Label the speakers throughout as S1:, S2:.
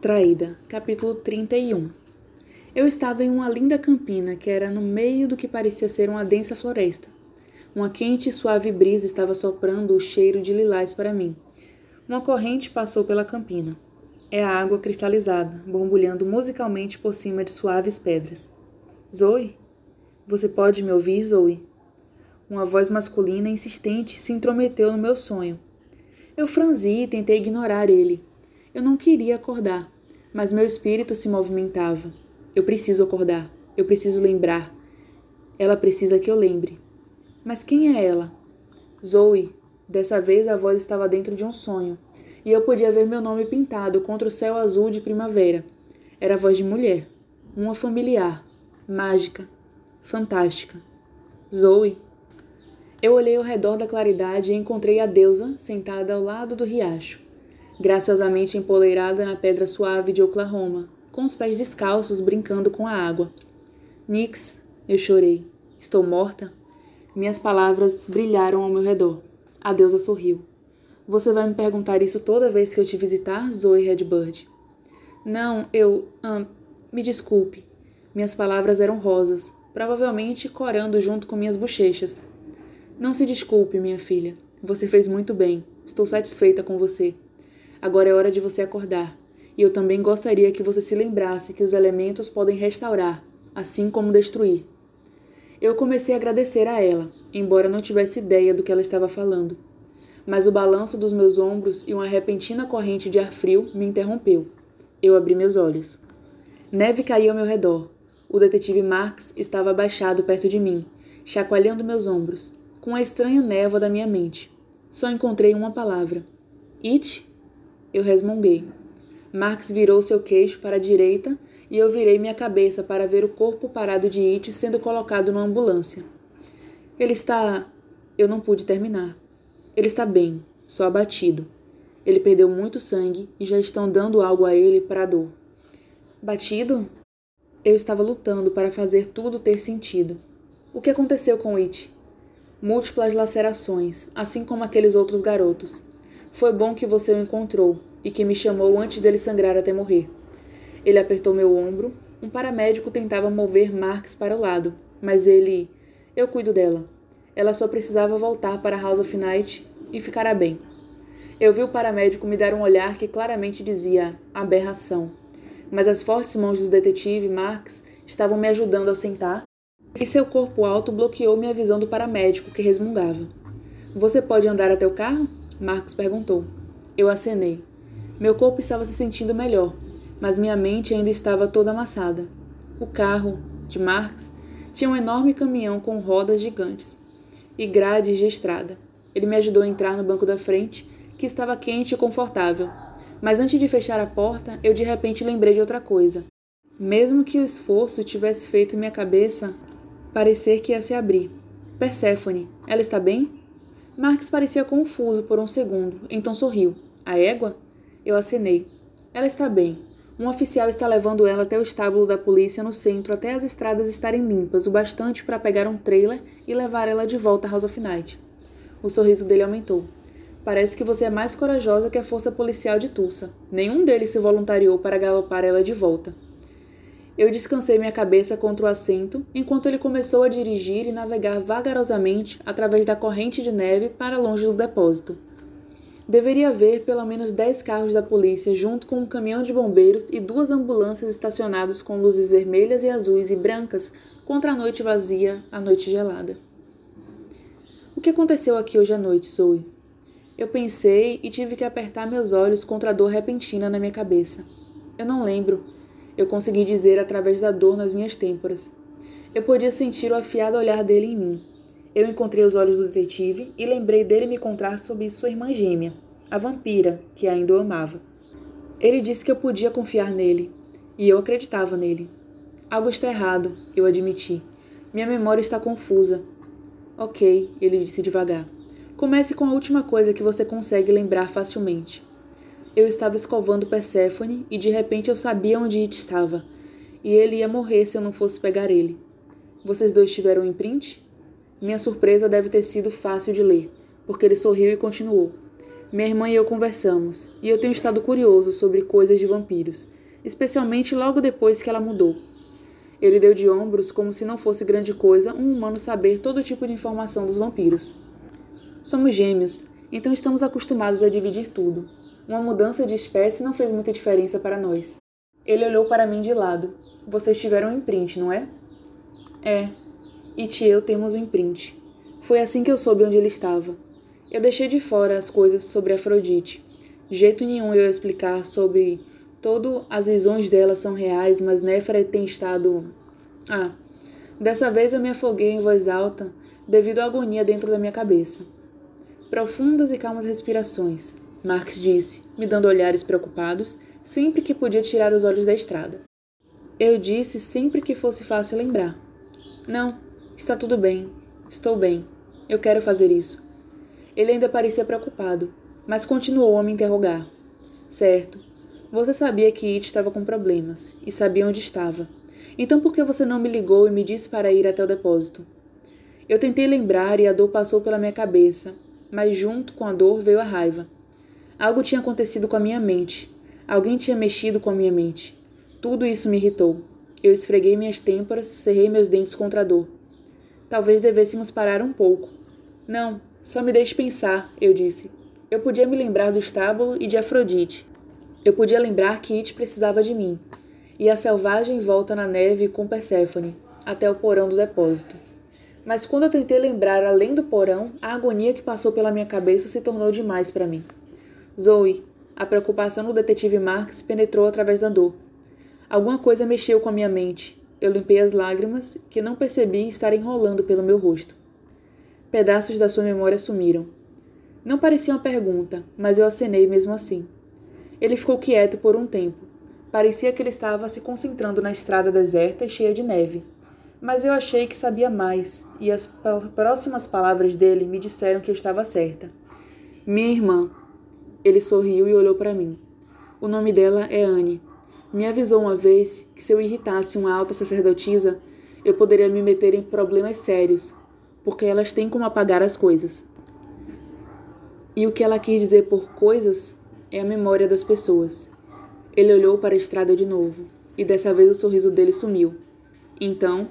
S1: Traída, capítulo 31 Eu estava em uma linda campina que era no meio do que parecia ser uma densa floresta. Uma quente e suave brisa estava soprando o cheiro de lilás para mim. Uma corrente passou pela campina. É a água cristalizada, borbulhando musicalmente por cima de suaves pedras. Zoe? Você pode me ouvir, Zoe? Uma voz masculina insistente se intrometeu no meu sonho. Eu franzi e tentei ignorar ele eu não queria acordar, mas meu espírito se movimentava. Eu preciso acordar. Eu preciso lembrar. Ela precisa que eu lembre. Mas quem é ela? Zoe. Dessa vez a voz estava dentro de um sonho, e eu podia ver meu nome pintado contra o céu azul de primavera. Era a voz de mulher, uma familiar, mágica, fantástica. Zoe. Eu olhei ao redor da claridade e encontrei a deusa sentada ao lado do riacho graciosamente empoleirada na pedra suave de Oklahoma, com os pés descalços brincando com a água. Nix, eu chorei. Estou morta? Minhas palavras brilharam ao meu redor. A deusa sorriu. Você vai me perguntar isso toda vez que eu te visitar, Zoe Redbird? Não, eu. Ah, me desculpe. Minhas palavras eram rosas, provavelmente corando junto com minhas bochechas. Não se desculpe, minha filha. Você fez muito bem. Estou satisfeita com você. Agora é hora de você acordar. E eu também gostaria que você se lembrasse que os elementos podem restaurar, assim como destruir. Eu comecei a agradecer a ela, embora não tivesse ideia do que ela estava falando. Mas o balanço dos meus ombros e uma repentina corrente de ar frio me interrompeu. Eu abri meus olhos. Neve caía ao meu redor. O detetive Marx estava abaixado perto de mim, chacoalhando meus ombros, com a estranha névoa da minha mente. Só encontrei uma palavra: It eu resmunguei. Marx virou seu queixo para a direita e eu virei minha cabeça para ver o corpo parado de It sendo colocado numa ambulância. Ele está. Eu não pude terminar. Ele está bem, só abatido. Ele perdeu muito sangue e já estão dando algo a ele para a dor. Batido? Eu estava lutando para fazer tudo ter sentido. O que aconteceu com It? Múltiplas lacerações, assim como aqueles outros garotos. Foi bom que você o encontrou e que me chamou antes dele sangrar até morrer. Ele apertou meu ombro. Um paramédico tentava mover Marx para o lado, mas ele. Eu cuido dela. Ela só precisava voltar para House of Night e ficará bem. Eu vi o paramédico me dar um olhar que claramente dizia aberração, mas as fortes mãos do detetive Marx estavam me ajudando a sentar e seu corpo alto bloqueou minha visão do paramédico que resmungava. Você pode andar até o carro? Marcos perguntou. Eu acenei. Meu corpo estava se sentindo melhor, mas minha mente ainda estava toda amassada. O carro, de Marx, tinha um enorme caminhão com rodas gigantes e grades de estrada. Ele me ajudou a entrar no banco da frente, que estava quente e confortável. Mas antes de fechar a porta, eu de repente lembrei de outra coisa. Mesmo que o esforço tivesse feito minha cabeça parecer que ia se abrir. Perséfone, ela está bem? Marx parecia confuso por um segundo, então sorriu. A égua? Eu acenei. Ela está bem. Um oficial está levando ela até o estábulo da polícia no centro até as estradas estarem limpas o bastante para pegar um trailer e levar ela de volta a House of Night. O sorriso dele aumentou. Parece que você é mais corajosa que a força policial de Tulsa. Nenhum deles se voluntariou para galopar ela de volta. Eu descansei minha cabeça contra o assento enquanto ele começou a dirigir e navegar vagarosamente através da corrente de neve para longe do depósito. Deveria haver pelo menos dez carros da polícia junto com um caminhão de bombeiros e duas ambulâncias estacionados com luzes vermelhas e azuis e brancas contra a noite vazia, a noite gelada. O que aconteceu aqui hoje à noite, Zoe? Eu pensei e tive que apertar meus olhos contra a dor repentina na minha cabeça. Eu não lembro eu consegui dizer através da dor nas minhas têmporas. Eu podia sentir o afiado olhar dele em mim. Eu encontrei os olhos do detetive e lembrei dele me encontrar sob sua irmã gêmea, a vampira, que ainda o amava. Ele disse que eu podia confiar nele, e eu acreditava nele. Algo está errado, eu admiti. Minha memória está confusa. Ok, ele disse devagar. Comece com a última coisa que você consegue lembrar facilmente. Eu estava escovando Perséfone e de repente eu sabia onde It estava. E ele ia morrer se eu não fosse pegar ele. Vocês dois tiveram um imprint? Minha surpresa deve ter sido fácil de ler, porque ele sorriu e continuou. Minha irmã e eu conversamos, e eu tenho estado curioso sobre coisas de vampiros, especialmente logo depois que ela mudou. Ele deu de ombros como se não fosse grande coisa um humano saber todo tipo de informação dos vampiros. Somos gêmeos, então estamos acostumados a dividir tudo. Uma mudança de espécie não fez muita diferença para nós. Ele olhou para mim de lado. Vocês tiveram um imprint, não é? É. It e eu temos um imprint. Foi assim que eu soube onde ele estava. Eu deixei de fora as coisas sobre Afrodite. Jeito nenhum eu explicar sobre todo as visões dela são reais, mas Néfera tem estado. Ah, dessa vez eu me afoguei em voz alta devido à agonia dentro da minha cabeça. Profundas e calmas respirações, Marx disse, me dando olhares preocupados sempre que podia tirar os olhos da estrada. Eu disse sempre que fosse fácil lembrar. Não, está tudo bem, estou bem, eu quero fazer isso. Ele ainda parecia preocupado, mas continuou a me interrogar. Certo. Você sabia que It estava com problemas e sabia onde estava. Então por que você não me ligou e me disse para ir até o depósito? Eu tentei lembrar e a dor passou pela minha cabeça, mas junto com a dor veio a raiva. Algo tinha acontecido com a minha mente. Alguém tinha mexido com a minha mente. Tudo isso me irritou. Eu esfreguei minhas têmporas, cerrei meus dentes contra a dor. Talvez devêssemos parar um pouco. Não, só me deixe pensar, eu disse. Eu podia me lembrar do estábulo e de Afrodite. Eu podia lembrar que It precisava de mim. E a selvagem volta na neve com Perséfone, até o porão do depósito. Mas quando eu tentei lembrar além do porão, a agonia que passou pela minha cabeça se tornou demais para mim. Zoe, a preocupação do detetive Marx penetrou através da dor. Alguma coisa mexeu com a minha mente. Eu limpei as lágrimas, que não percebi estar enrolando pelo meu rosto. Pedaços da sua memória sumiram. Não parecia uma pergunta, mas eu acenei mesmo assim. Ele ficou quieto por um tempo. Parecia que ele estava se concentrando na estrada deserta e cheia de neve. Mas eu achei que sabia mais, e as próximas palavras dele me disseram que eu estava certa. Minha irmã. Ele sorriu e olhou para mim. O nome dela é Anne. Me avisou uma vez que se eu irritasse uma alta sacerdotisa, eu poderia me meter em problemas sérios, porque elas têm como apagar as coisas. E o que ela quis dizer por coisas é a memória das pessoas. Ele olhou para a estrada de novo, e dessa vez o sorriso dele sumiu. Então,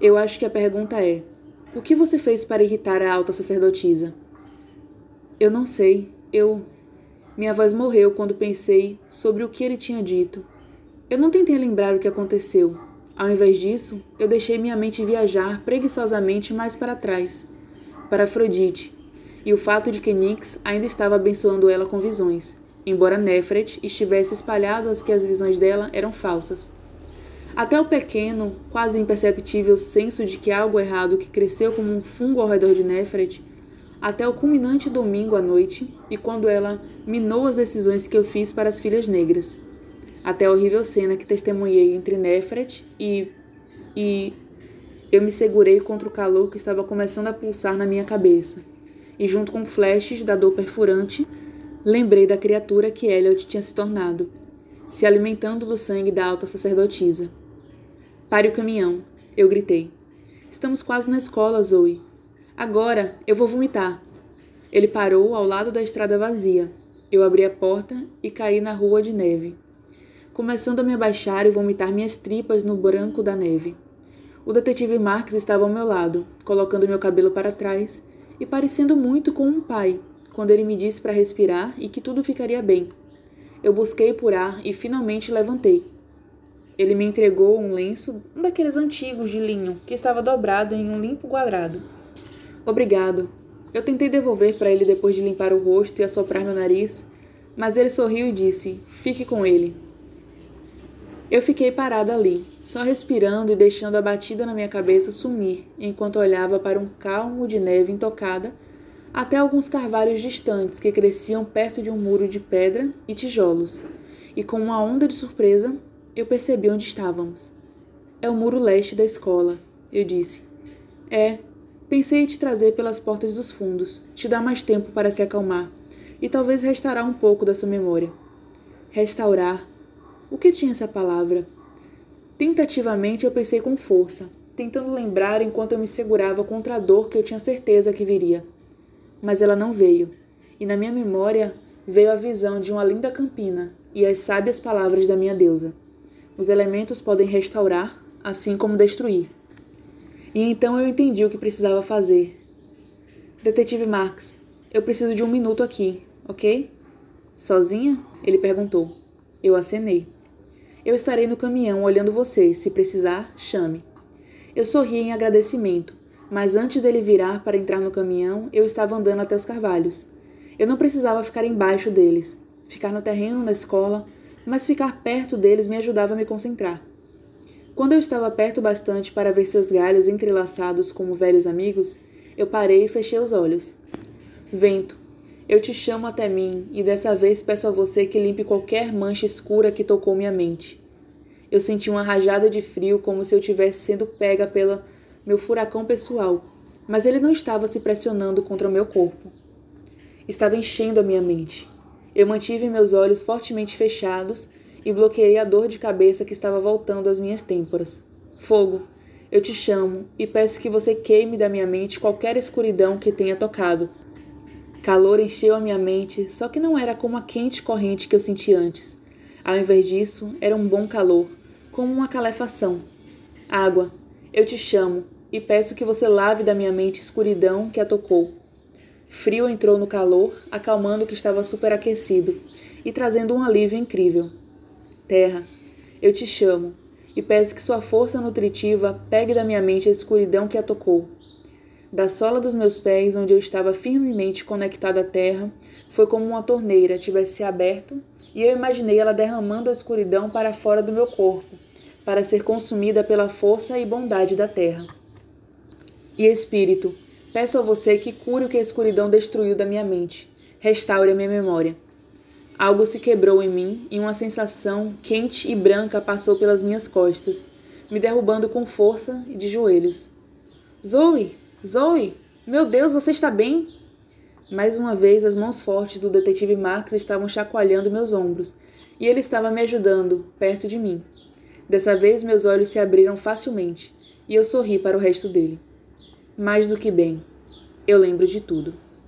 S1: eu acho que a pergunta é: o que você fez para irritar a alta sacerdotisa? Eu não sei. Eu. Minha voz morreu quando pensei sobre o que ele tinha dito. Eu não tentei lembrar o que aconteceu, ao invés disso, eu deixei minha mente viajar preguiçosamente mais para trás, para Afrodite, e o fato de que Nix ainda estava abençoando ela com visões, embora Nefret estivesse espalhado as que as visões dela eram falsas. Até o pequeno, quase imperceptível senso de que algo errado que cresceu como um fungo ao redor de Nefret, até o culminante domingo à noite e quando ela minou as decisões que eu fiz para as filhas negras até a horrível cena que testemunhei entre Nefret e. e. Eu me segurei contra o calor que estava começando a pulsar na minha cabeça, e junto com flashes da dor perfurante, lembrei da criatura que Elliot tinha se tornado, se alimentando do sangue da alta sacerdotisa. Pare o caminhão, eu gritei. Estamos quase na escola, Zoe. Agora eu vou vomitar. Ele parou ao lado da estrada vazia. Eu abri a porta e caí na rua de neve começando a me abaixar e vomitar minhas tripas no branco da neve. O detetive Marx estava ao meu lado, colocando meu cabelo para trás e parecendo muito com um pai, quando ele me disse para respirar e que tudo ficaria bem. Eu busquei por ar e finalmente levantei. Ele me entregou um lenço, um daqueles antigos de linho, que estava dobrado em um limpo quadrado. Obrigado. Eu tentei devolver para ele depois de limpar o rosto e assoprar meu nariz, mas ele sorriu e disse: Fique com ele. Eu fiquei parada ali, só respirando e deixando a batida na minha cabeça sumir, enquanto olhava para um calmo de neve intocada até alguns carvalhos distantes que cresciam perto de um muro de pedra e tijolos. E com uma onda de surpresa, eu percebi onde estávamos. É o muro leste da escola, eu disse. É, pensei em te trazer pelas portas dos fundos, te dar mais tempo para se acalmar e talvez restaurar um pouco da sua memória. Restaurar o que tinha essa palavra? Tentativamente eu pensei com força, tentando lembrar enquanto eu me segurava contra a dor que eu tinha certeza que viria. Mas ela não veio, e na minha memória veio a visão de uma linda campina e as sábias palavras da minha deusa. Os elementos podem restaurar, assim como destruir. E então eu entendi o que precisava fazer. Detetive Marx, eu preciso de um minuto aqui, ok? Sozinha? Ele perguntou. Eu acenei. Eu estarei no caminhão olhando você. Se precisar, chame. Eu sorri em agradecimento, mas antes dele virar para entrar no caminhão, eu estava andando até os carvalhos. Eu não precisava ficar embaixo deles, ficar no terreno na escola, mas ficar perto deles me ajudava a me concentrar. Quando eu estava perto bastante para ver seus galhos entrelaçados como velhos amigos, eu parei e fechei os olhos. Vento, eu te chamo até mim e dessa vez peço a você que limpe qualquer mancha escura que tocou minha mente. Eu senti uma rajada de frio como se eu tivesse sendo pega pelo meu furacão pessoal, mas ele não estava se pressionando contra o meu corpo estava enchendo a minha mente. Eu mantive meus olhos fortemente fechados e bloqueei a dor de cabeça que estava voltando às minhas têmporas. Fogo, eu te chamo e peço que você queime da minha mente qualquer escuridão que tenha tocado. Calor encheu a minha mente, só que não era como a quente corrente que eu senti antes. Ao invés disso, era um bom calor, como uma calefação. Água, eu te chamo e peço que você lave da minha mente escuridão que a tocou. Frio entrou no calor, acalmando o que estava superaquecido e trazendo um alívio incrível. Terra, eu te chamo e peço que sua força nutritiva pegue da minha mente a escuridão que a tocou. Da sola dos meus pés, onde eu estava firmemente conectado à terra, foi como uma torneira tivesse se aberto e eu imaginei ela derramando a escuridão para fora do meu corpo, para ser consumida pela força e bondade da terra. E Espírito, Peço a você que cure o que a escuridão destruiu da minha mente. Restaure a minha memória. Algo se quebrou em mim e uma sensação quente e branca passou pelas minhas costas, me derrubando com força e de joelhos. Zoe! Zoe! Meu Deus, você está bem? Mais uma vez, as mãos fortes do detetive Max estavam chacoalhando meus ombros, e ele estava me ajudando, perto de mim. Dessa vez, meus olhos se abriram facilmente, e eu sorri para o resto dele mais do que bem. Eu lembro de tudo.